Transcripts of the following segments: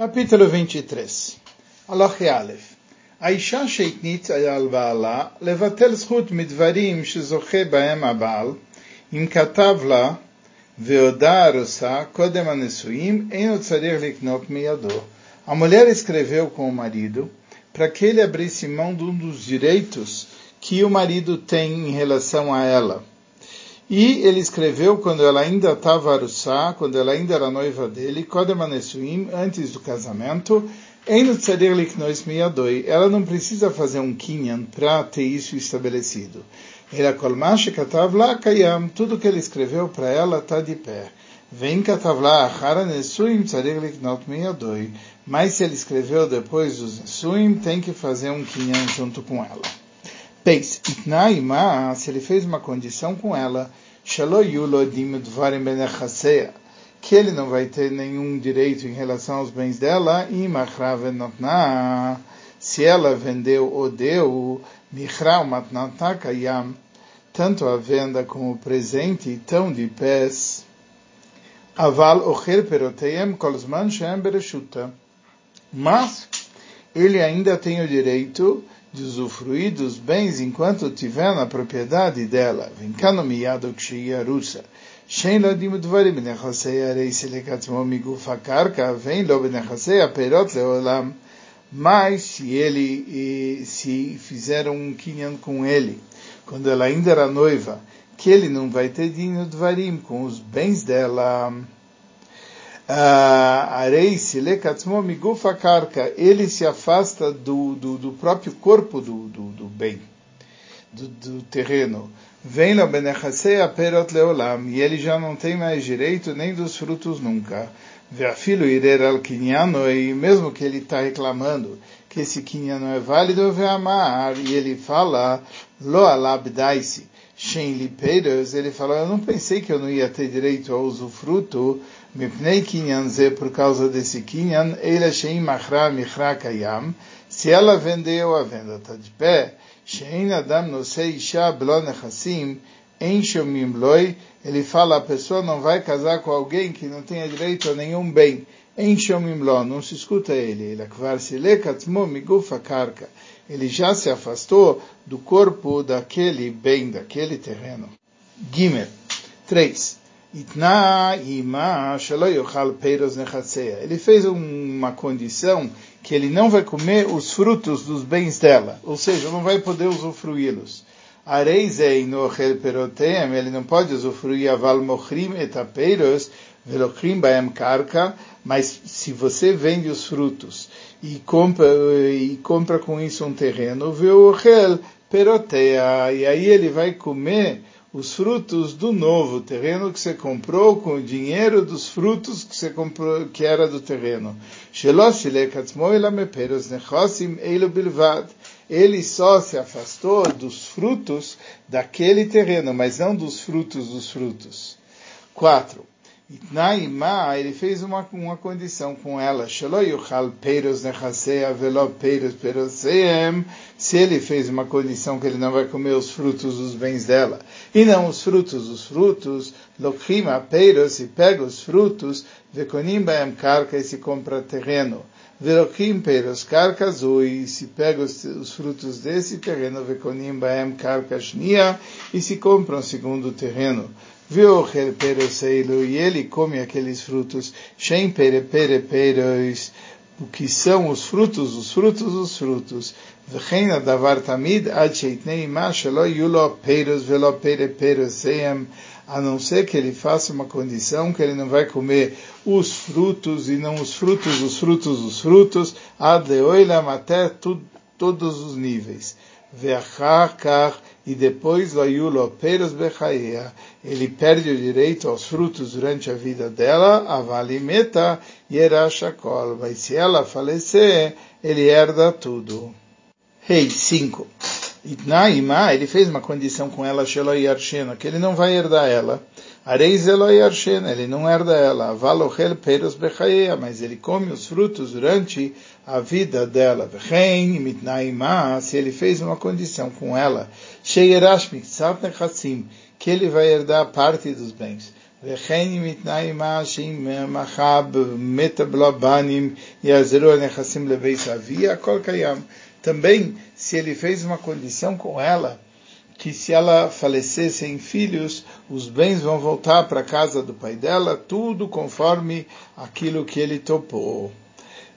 Capítulo 23 הלכי א' האישה שהתנית על בעלה לבטל זכות מדברים שזוכה בהם הבעל, אם כתב לה והודה ארוסה קודם הנישואים, אינו צריך לקנות מידו. A mulher escreveu com o marido para que ele abrisse mão de um dos direitos que o marido tem em relação a ela. E ele escreveu quando ela ainda estava arussá, quando ela ainda era noiva dele, Kodemanesuim, antes do casamento, ela não precisa fazer um kinyan para ter isso estabelecido. Tudo que ele escreveu para ela está de pé. Vem katavla achara nesuim tzarir liknot miyadoi. Mas se ele escreveu depois dos nesuim, tem que fazer um kinyan junto com ela. Itnaima, se ele fez uma condição com ela, que ele não vai ter nenhum direito em relação aos bens dela, se ela vendeu ou deu, tanto a venda como o presente estão de pés. Aval ocher peroteiam kolzman shem bereshuta. Mas ele ainda tem o direito de usufruir dos bens enquanto tiver na propriedade dela. Vem cá no miado russa. שאין לו דין ודברים בנכסי הריסי לקצמו מגוף הקרקע, ואין לו בנכסי הפירות לעולם. Mas se ele se fizeram um kinyan com ele, quando ela ainda era noiva, que ele não vai ter dinho dvarim com os bens dela. Arei se lekatzmo migufa karka, ele se afasta do, do, do próprio corpo do, do, do bem, do, do terreno. Vem no benechasei aperot leolam, e ele já não tem mais direito nem dos frutos nunca. Veafilo irer al kinyan, e mesmo que ele está reclamando que esse não é válido, veamar, e ele fala, lo alabdaisi, shen ele fala, eu não pensei que eu não ia ter direito ao usufruto, Mipnei kinyan ze, por causa desse kinyan, ele shein machra michra kayam, se ela vendeu, a venda está de pé, shein adam nosei isha blo nechassim, em shomim loi, ele fala, a pessoa não vai casar com alguém que não tenha direito a nenhum bem, em shomim lo, não se escuta ele, ele akvar silekatzmo migufa karka, ele já se afastou do corpo daquele bem, daquele terreno. Gimel. 3. Ele fez uma condição que ele não vai comer os frutos dos bens dela, ou seja, não vai poder usufruí-los. Ele não pode usufruir aval mochrim etapeiros, velokrim baem karka, mas se você vende os frutos e compra, e compra com isso um terreno, veochel peroteia, e aí ele vai comer os frutos do novo terreno que você comprou com o dinheiro dos frutos que você comprou, que era do terreno. Ele só se afastou dos frutos daquele terreno, mas não dos frutos dos frutos. 4. Naima, ele fez uma, uma condição com ela. Se ele fez uma condição que ele não vai comer os frutos dos bens dela, e não os frutos dos frutos, lokhima peiros, e pega os frutos, vekonim baem karka, e se compra terreno. Velokim peiros karkas, e se pega os, os, frutos desse terreno, vekonim baem karka shnia, e se compra um segundo terreno Viochel peroseilo, e ele come aqueles frutos, shem pere pere peros, o que são os frutos, os frutos, os frutos. V'cheina davar tamid ad sheitnei ma shelo yulo peros velo pere peroseim, a não ser que ele faça uma condição que ele não vai comer os frutos e não os frutos, os frutos, os frutos, ad leoilam até todos os níveis. Ve'achar e depois ele perde o direito aos frutos durante a vida dela, avalimeta yerashakol, mas se ela falecer, ele herda tudo. Rei 5. Itnaima, ele fez uma condição com ela, Sheloi Arshena, que ele não vai herdar ela. Areis Eloi Arshena, ele não herda ela. Valochel Peros Bechaea, mas ele come os frutos durante a vida dela. Vechein Mitnaima, se ele fez uma condição com ela, Sheirash Miktsat Nechassim, que ele vai herdar parte dos bens. וכן אם התנאי עמה שאם מחה מטבלה בנים יעזרו הנכסים לבית אבי, הכל קיים. Também, se ele fez uma condição com ela, que se ela falecer sem filhos, os bens vão voltar para a casa do pai dela, tudo conforme aquilo que ele topou.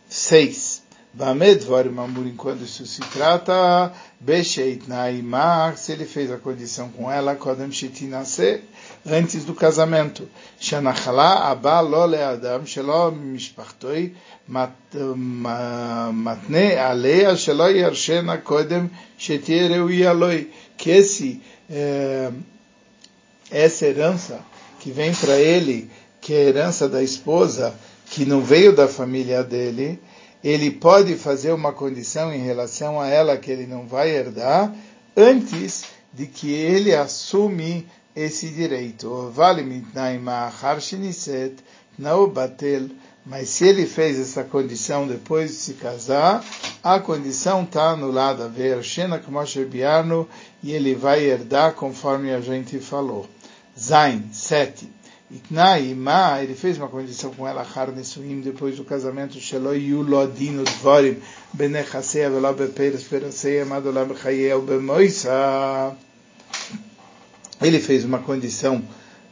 6. Quando isso se trata, Naimar, se ele fez a condição com ela, Kodem antes do casamento. Adam, Mishpachtoi, Matne que esse, é, essa herança que vem para ele, que é a herança da esposa, que não veio da família dele, ele pode fazer uma condição em relação a ela que ele não vai herdar antes de que ele assume esse direito. Mas se ele fez essa condição depois de se casar, a condição está anulada. E ele vai herdar conforme a gente falou. Zain, 7. Itnai, Ma, ele fez uma condição com ela, Har Nesuim, depois do casamento, Sheloi Yulodino Dvorim, Benechasea, Velo Beperes, Peraseia, Madolam Chayel, Bemoisa. Ele fez uma condição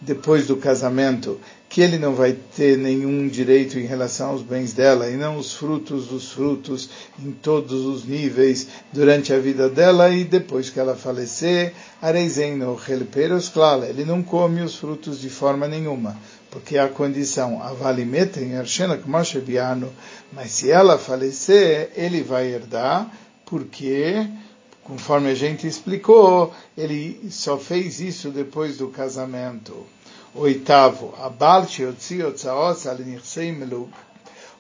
depois do casamento que ele não vai ter nenhum direito em relação aos bens dela e não os frutos dos frutos em todos os níveis durante a vida dela e depois que ela falecer, areizeno relperos klala, ele não come os frutos de forma nenhuma, porque a condição. Avalimeta em arshena kmashebiano, mas se ela falecer, ele vai herdar, porque conforme a gente explicou, ele só fez isso depois do casamento. Oitavo, Abal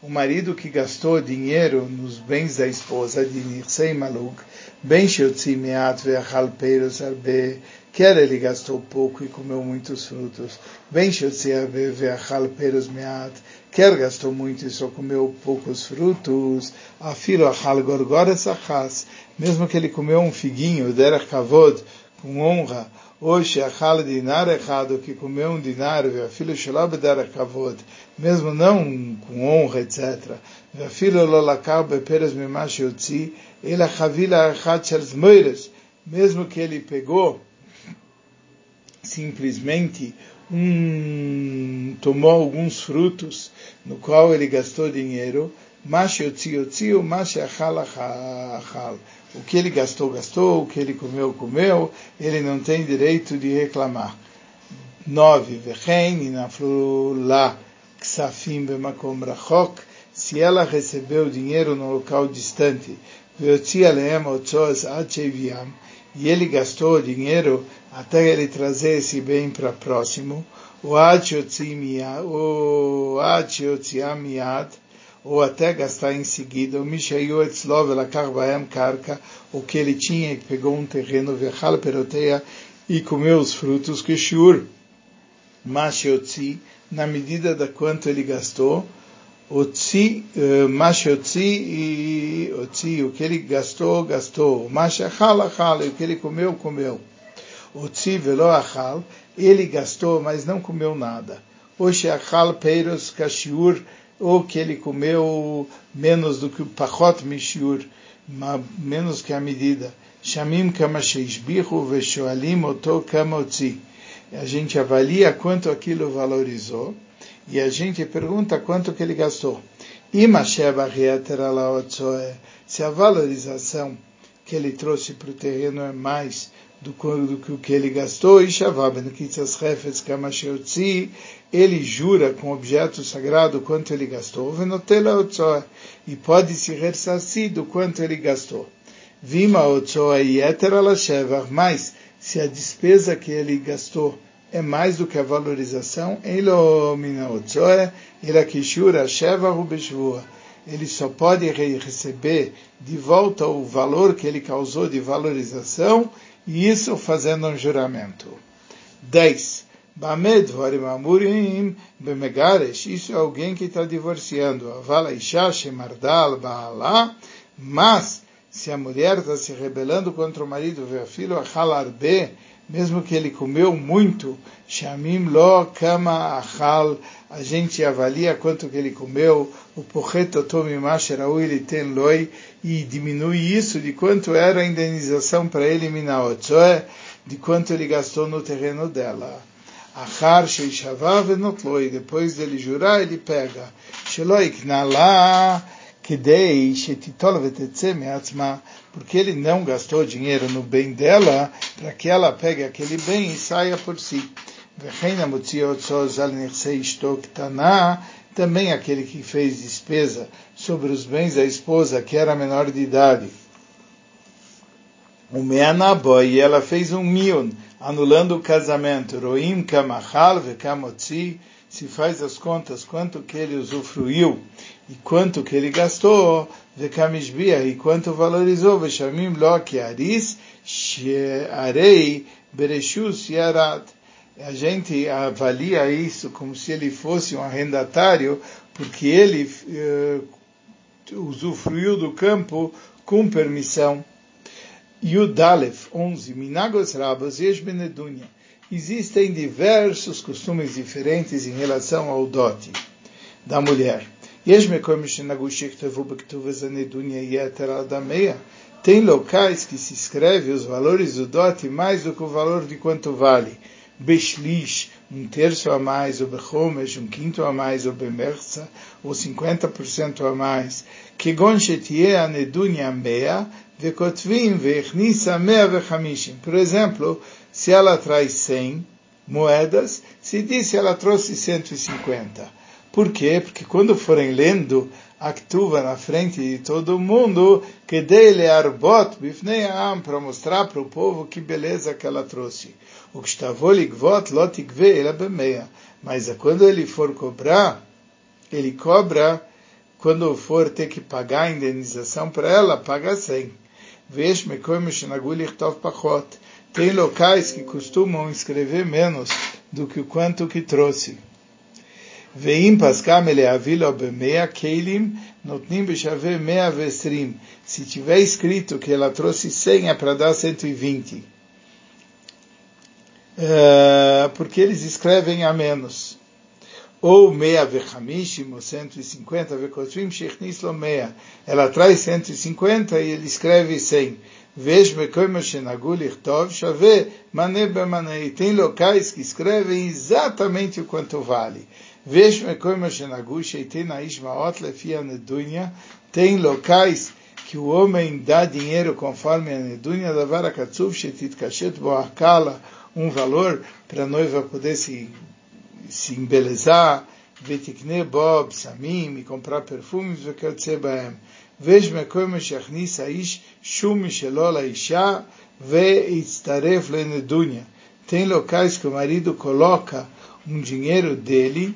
o marido que gastou dinheiro nos bens da esposa de Nirsei Maluk, Ben Arbe, quer ele gastou pouco e comeu muitos frutos, Ben Arbe quer gastou muito e só comeu poucos frutos, Achal mesmo que ele comeu um figuinho, com honra, Hoje, a dinar errado, que comeu um dinar, a filha shalab der kavod, mesmo não com honra, etc. A filha lolakar beperes mimash yotzi, ele a chavila errad shel zmoires, mesmo que ele pegou simplesmente um, tomou alguns frutos no qual ele gastou dinheiro, o que ele gastou, gastou, o que ele comeu, comeu, ele não tem direito de reclamar. 9. Vechen inaflula ksafim bemakom rachok, se ela recebeu dinheiro no local distante, e ele gastou dinheiro até ele trazer esse bem para próximo, o ou até gastar em seguida, o Mishayu Etzlov Elakar Baem Karka, o que ele tinha, que pegou um terreno, Vechal Peroteia, e comeu os frutos, que Shur Mashiotzi, na medida da quanto ele gastou, Otzi, uh, Mashiotzi e Otzi, o que ele gastou, gastou, Mashachal Achal, o que ele comeu, comeu. Otzi Velo Achal, ele gastou, mas não comeu nada. Oshachal Peiros Kashiur, ou que ele comeu menos do que o pachot mishur, menos que a medida. Shamim kama sheishbichu veshoalim oto kama otzi. A gente avalia quanto aquilo valorizou e a gente pergunta quanto que ele gastou. Se a valorização que ele trouxe para o terreno é mais do, do que ele gastou, ele jura com o objeto sagrado quanto ele gastou, e pode se ressarcir do quanto ele gastou. Vima mas se a despesa que ele gastou é mais do que a valorização, ele só pode receber de volta o valor que ele causou de valorização e isso fazendo um juramento. 10. Bamed Varimamurim Bemegaresh, isso é alguém que está divorciando. Avala Isha Shemardal mas se a mulher está se rebelando contra o marido, vê a filho, Achalarbe, mesmo que ele comeu muito, Shamim lo kama achal, a gente avalia quanto que ele comeu, o porreto tomimasherau ele tem loi, e diminui isso de quanto era a indenização para ele, minaotzoe, de quanto ele gastou no terreno dela. Achar sheishavav enotloi, depois dele jurar, ele pega. Sheloik nala, porque ele não gastou dinheiro no bem dela, para que ela pegue aquele bem e saia por si. Também aquele que fez despesa sobre os bens da esposa, que era menor de idade. O Meanabó, e ela fez um mil anulando o casamento. Roim kamachal vekamotzi, se faz as contas quanto que ele usufruiu e quanto que ele gastou, vekamishbia, e quanto valorizou, veshamim lo kiaris, shearei bereshus yarad. A gente avalia isso como se ele fosse um arrendatário, porque ele uh, usufruiu do campo com permissão. Yudalef 11. Minagos Rabos Yesh Benedunya. Existem diversos costumes diferentes em relação ao dote da mulher. Tem locais que se escreve os valores do dote mais do que o valor de quanto vale. Beshlish, um terço a mais, ou Bechomesh, um quinto a mais, ou Bemerza, ou 50% a mais. Kegon shetie anedunya mea, vekotvim vechnisa mea. Por exemplo, se ela traz 100 moedas, se diz se ela trouxe 150. Por quê? Porque quando forem lendo a na frente de todo mundo, que dele arbot bifneam para mostrar para o povo que beleza que ela trouxe. O que estava ligvot lotikve ela. Mas quando ele for cobrar, ele cobra quando for ter que pagar a indenização para ela, paga 100. Vesh pachot. Tem locais que costumam escrever menos do que o quanto que trouxe. Veim paskam ele avilo bemea keilim notnim beshave mea vestrim. Se tiver escrito que ela trouxe 100 é para dar 120. Uh, eh, porque eles escrevem a menos. Ou meia vechamishim, ou 150 vekotrim, shechnis lo meia. Ela traz 150 e ele escreve 100. Vejo mekoima shenagul ichtov, shave mané bemané. E tem locais que escrevem exatamente o quanto vale. Vejo tem locais que o homem dá dinheiro conforme a nedunya da vara katsuv shetit kashet boakala, um valor para a noiva poder se, se embelezar, vetikne bob, samim, e comprar perfumes, וכיוצא בהם. ויש מקום שיכניס האיש שום משלו לאישה ויצטרף לנדוניה. Tem locais que o marido coloca um dinheiro dele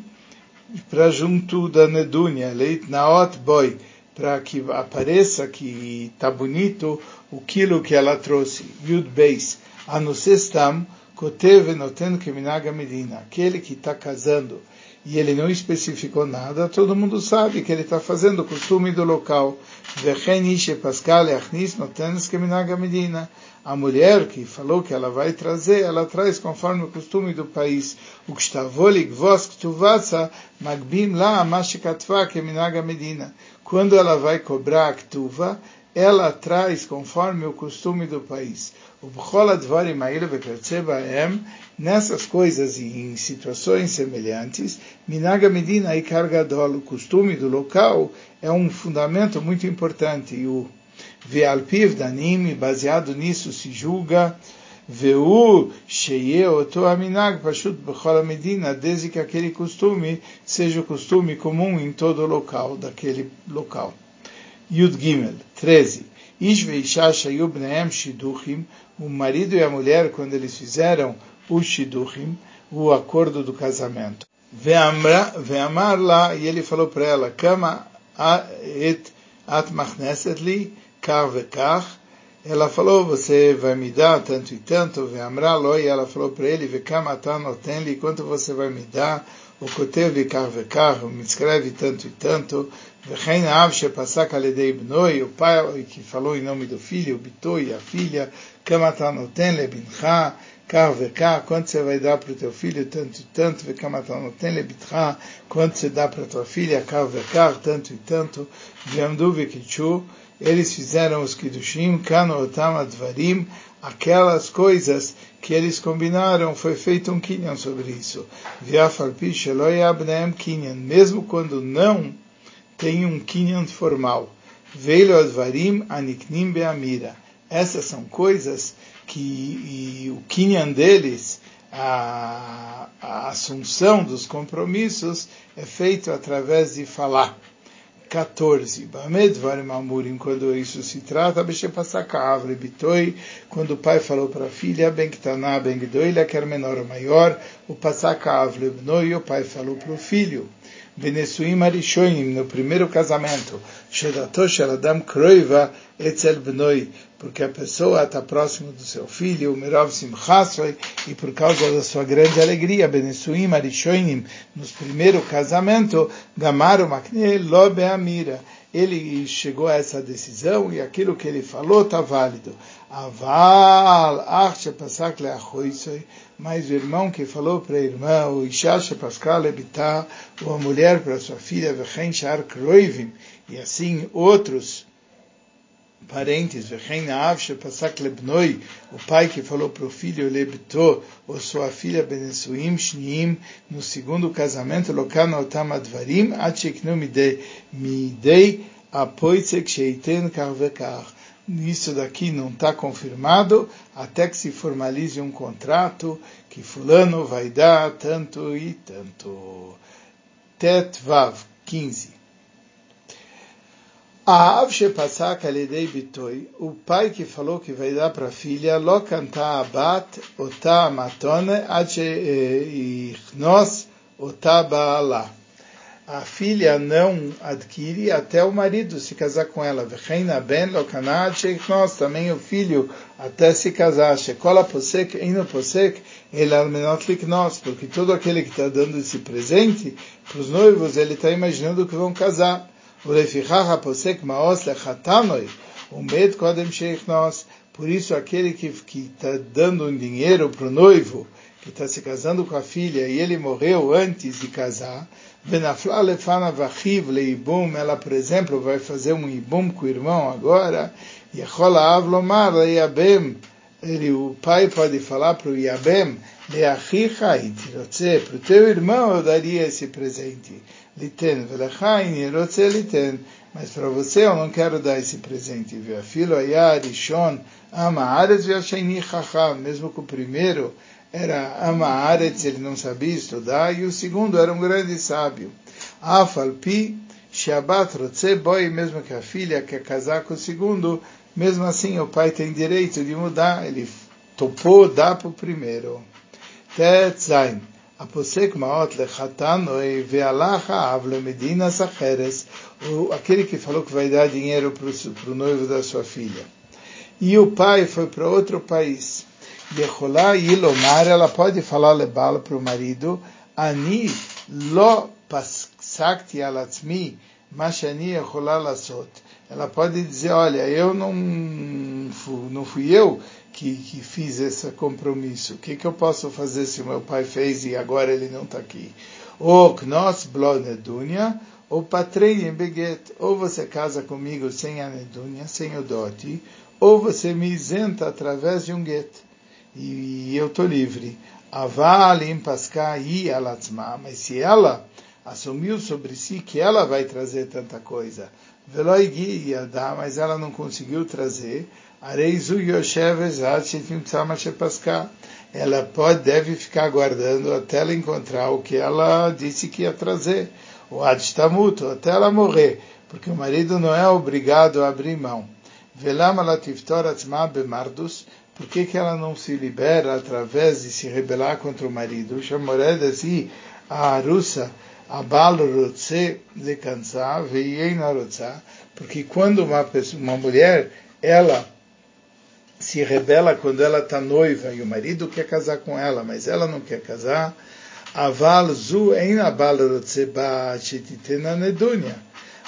para junto da Nedunia, leit naot boy, para que apareça que está bonito o quilo que ela trouxe. Yud Beis, anusestam, kotev noten keminaga medina. Aquele que está casando e ele não especificou nada, todo mundo sabe que ele está fazendo o costume do local. A mulher que falou que ela vai trazer, ela traz conforme o costume do país. O que está magbim lá medina. Quando ela vai cobrar a ktuva, ela traz conforme o costume do país. O nessas coisas e em situações semelhantes, Minaga Medina e Cargadol, o costume do local, é um fundamento muito importante. E o Vealpiv Danim, baseado nisso, se julga Veu Sheye Oto Aminag Pashut Bechol Medina, desde que aquele costume seja o costume comum em todo o local, daquele local. Yud Gimel, 13. Ish veisha shayu bneem shiduchim, o marido e a mulher, quando eles fizeram o shiduchim, o acordo do casamento. Ve'amar lá, e ele falou para ela, kama et at kar vekach, ela falou, você vai me dar tanto e tanto, ve'amra lo, e ela falou para ele, ve'kama atan noten li, quanto você vai me dar, o li kar vekach, me escreve tanto e tanto, O pai que falou em nome do filho, o Bitoi, a filha, Kamatanoten Lebincha, Kar Vekar, quanto você vai dar para o teu filho, tanto e tanto, Vekamatanoten Lebitcha, quanto você dá para a tua filha, Kar Vekar, tanto e tanto, Viamdu Vekichu, eles fizeram os Kiddushim, aquelas coisas que eles combinaram, foi feito um kinyan sobre isso. Viafalpi Sheloi Abneem Kinyan, mesmo quando não tem um kinyan formal. Veio advarim aniknim beamira. Essas são coisas que o kinyan deles, a, a assunção dos compromissos, é feito através de falar. 14. Bamedvarim amurim, quando isso se trata, quando o pai falou para a filha, Ben Ktaná, Ben Gdoila, quer menor ou maior, o Pasakavle bnoi, o pai falou para o filho. Benesuim Arishonim, no primeiro casamento, Shedato Sheladam Kroiva Etzel Bnoi, porque a pessoa está próximo do seu filho, Merov Simchasoi, e por causa da sua grande alegria, Benesuim Arishonim, nos primeiro casamento, Gamaru Makne Lobe Amira, ele chegou a essa decisão e aquilo que ele falou está válido. Aval, Arche Pasak Leachoisoi, mas o irmão que falou para a irmã, o Ishasha Pascal Ebitá, ou a mulher para sua filha, Vechen Shar Kroivim, e assim outros parentes, o pai que falou para o filho Lebitó, ou sua filha Benesuim Shniim, no segundo casamento, Lokano Otam Advarim, Acheknu Midei, Apoitzek Sheiten Karvekar isso daqui não está confirmado até que se formalize um contrato que fulano vai dar tanto e tanto. Tet Vav 15. Av shepasak alidei bitoi, o pai que falou que vai dar para a filha, lo canta abat ota matone ad sheichnos ota ba'ala a filha não adquire até o marido se casar com ela. Reina ben nós também o filho até se casar. Shekola posek, ino posek, ele almenot nós, porque todo aquele que está dando esse presente para os noivos, ele está imaginando que vão casar. Ulefichacha posek maos lechatanoi, umed kodem nós. Por isso aquele que está dando um dinheiro para o noivo, que está se casando com a filha e ele morreu antes de casar, ela, por exemplo, vai fazer um ibum com o irmão agora, e ele, o pai pode falar para o Yabem, para o teu irmão eu daria esse presente. Liten, liten, mas para você eu não quero dar esse presente. Filho Ayarishon, ama Aretz, mesmo que o primeiro era Amaaretz, ele não sabia estudar, e o segundo era um grande sábio. Afalpi, Shabat Rotze Boi, mesmo que a filha quer casar com o segundo, mesmo assim o pai tem direito de mudar, ele topou dar para o primeiro. Tetzain. Aposek Maot Lechatanoi Vealacha Avle Medina Sacheres, aquele que falou que vai dar dinheiro para o noivo da sua filha. E o pai foi para outro país. Yeholá ela pode falar Lebala para o marido, Ani Ela pode dizer, olha, eu não, não fui eu que, que fiz esse compromisso. O que, que eu posso fazer se meu pai fez e agora ele não está aqui? Ou knos blonedunia, ou patrei em beget. Ou você casa comigo sem a nedunia, sem o dote, ou você me isenta através de um gueto e eu estou livre. Avalim pasca e alatzma, mas se ela assumiu sobre si que ela vai trazer tanta coisa, veloigi dar, mas ela não conseguiu trazer, areizu yosheves ela pode, deve ficar aguardando até ela encontrar o que ela disse que ia trazer, o adstamuto, até ela morrer, porque o marido não é obrigado a abrir mão. Velam alatiftor atzma bemardus, por que, que ela não se libera através de se rebelar contra o marido? Chamoreda assim, a russa, a balrotse de veina rotsa, porque quando uma, pessoa, uma mulher, ela se rebela quando ela está noiva e o marido quer casar com ela, mas ela não quer casar, aval zu.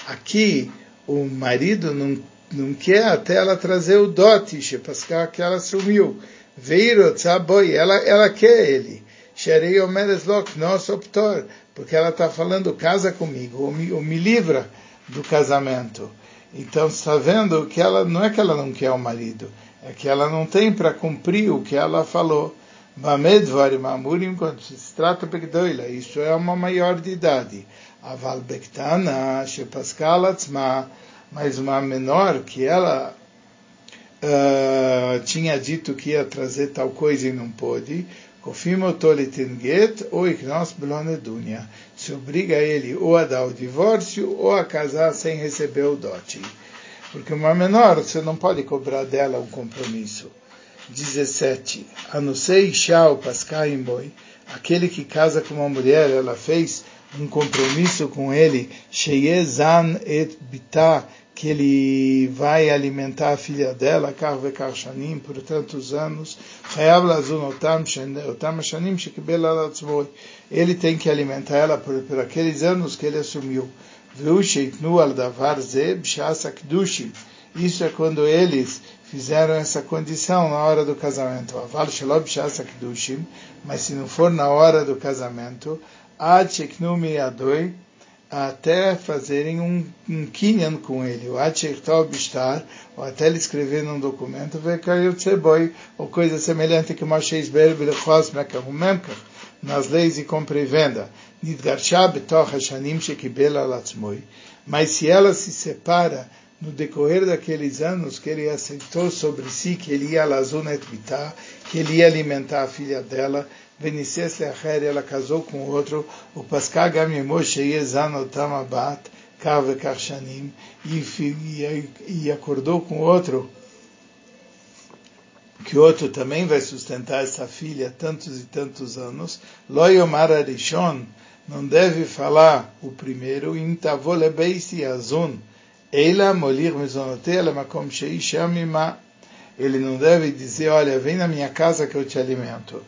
Aqui, o marido não, não quer até ela trazer o dote, Shepaská, que ela sumiu. Veiro Tzaboi, ela, ela quer ele. Sherei Omeres Lok, nós optor, porque ela está falando, casa comigo, ou me, ou me livra do casamento. Então está vendo que ela não é que ela não quer o marido, é que ela não tem para cumprir o que ela falou. Bamedvarim amurim, quando se trata Begdoila, isso é uma maior de idade. Aval Bektana, Shepaskal mas uma menor que ela uh, tinha dito que ia trazer tal coisa e não pôde, Kofimo Tolitenget ou Iknos Blonedunia. Se obriga ele ou a dar o divórcio ou a casar sem receber o dote. Porque uma menor, você não pode cobrar dela um compromisso. 17. Anusei Shao Paskaimboy, aquele que casa com uma mulher, ela fez um compromisso com ele, Sheyezan et Bitah, que ele vai alimentar a filha dela, Karve Karshanim, por tantos anos, ele tem que alimentar ela por, por aqueles anos que ele assumiu. Isso é quando eles fizeram essa condição na hora do casamento. Mas se não for na hora do casamento, até fazerem um, um kinyan com ele, ou até ele escrever num documento, ou coisa semelhante que nas leis de compra e venda. Mas se ela se separa no decorrer daqueles anos que ele aceitou sobre si que ele ia lazunet bitá, que ele ia alimentar a filha dela, Venices Leacher, ela casou com outro, o Pascal Gamimor Sheyezanotam Abat, Kave Karshanim, e acordou com outro, que outro também vai sustentar essa filha tantos e tantos anos, Loyomar Arishon, não deve falar o primeiro, Intavolebeisi Azun, Eila molir mezonotea lemakom sheishamima. Ele não deve dizer, olha, vem na minha casa que eu te alimento.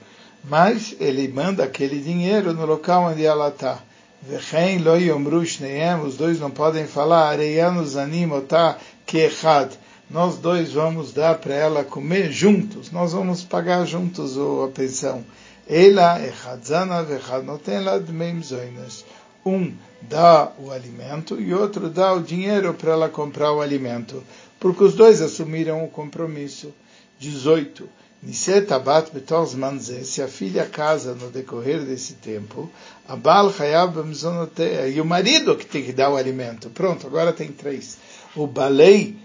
Mas ele manda aquele dinheiro no local onde ela está. Vechen lo yomru shneem, os dois não podem falar, areianu zanim otá kechad. Nós dois vamos dar para ela comer juntos, nós vamos pagar juntos a pensão. Ela echadzana vechad noten la dmeim zoinas um dá o alimento e outro dá o dinheiro para ela comprar o alimento, porque os dois assumiram o compromisso. 18. Nisetabat manze, se a filha casa no decorrer desse tempo, a Bal Hayab e o marido que tem que dar o alimento. Pronto, agora tem três. O Balei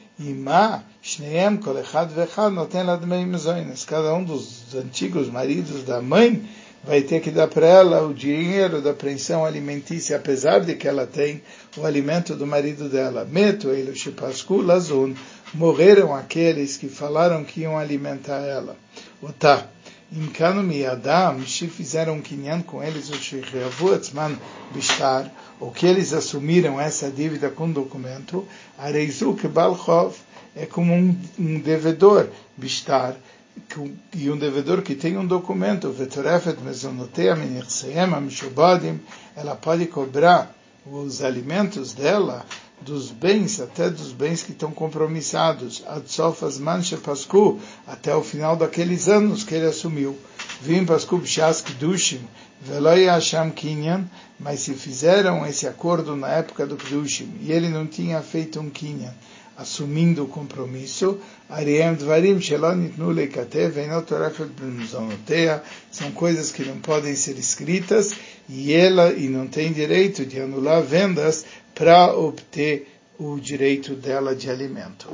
Cada um dos antigos maridos da mãe vai ter que dar para ela o dinheiro da pensão alimentícia, apesar de que ela tem o alimento do marido dela. Meto ele morreram aqueles que falaram que iam alimentar ela. Otá. Imkanu miadam, se fizeram kinyan com eles, o shikhavu etzman bishtar, ou que eles assumiram essa dívida com documento, areizu que balchov é como um, um devedor bishtar, e um devedor que tem um documento, vetorefet mezonotea mishubadim, ela pode cobrar os alimentos dela dos bens, até dos bens que estão compromissados, adsofas mancha pascu, até o final daqueles anos que ele assumiu. Vim pascu b'shask dushim, veloi hasham kinyan, mas se fizeram esse acordo na época do Kedushim, e ele não tinha feito um kinyan, assumindo o compromisso, são coisas que não podem ser escritas e ela e não tem direito de anular vendas para obter o direito dela de alimento.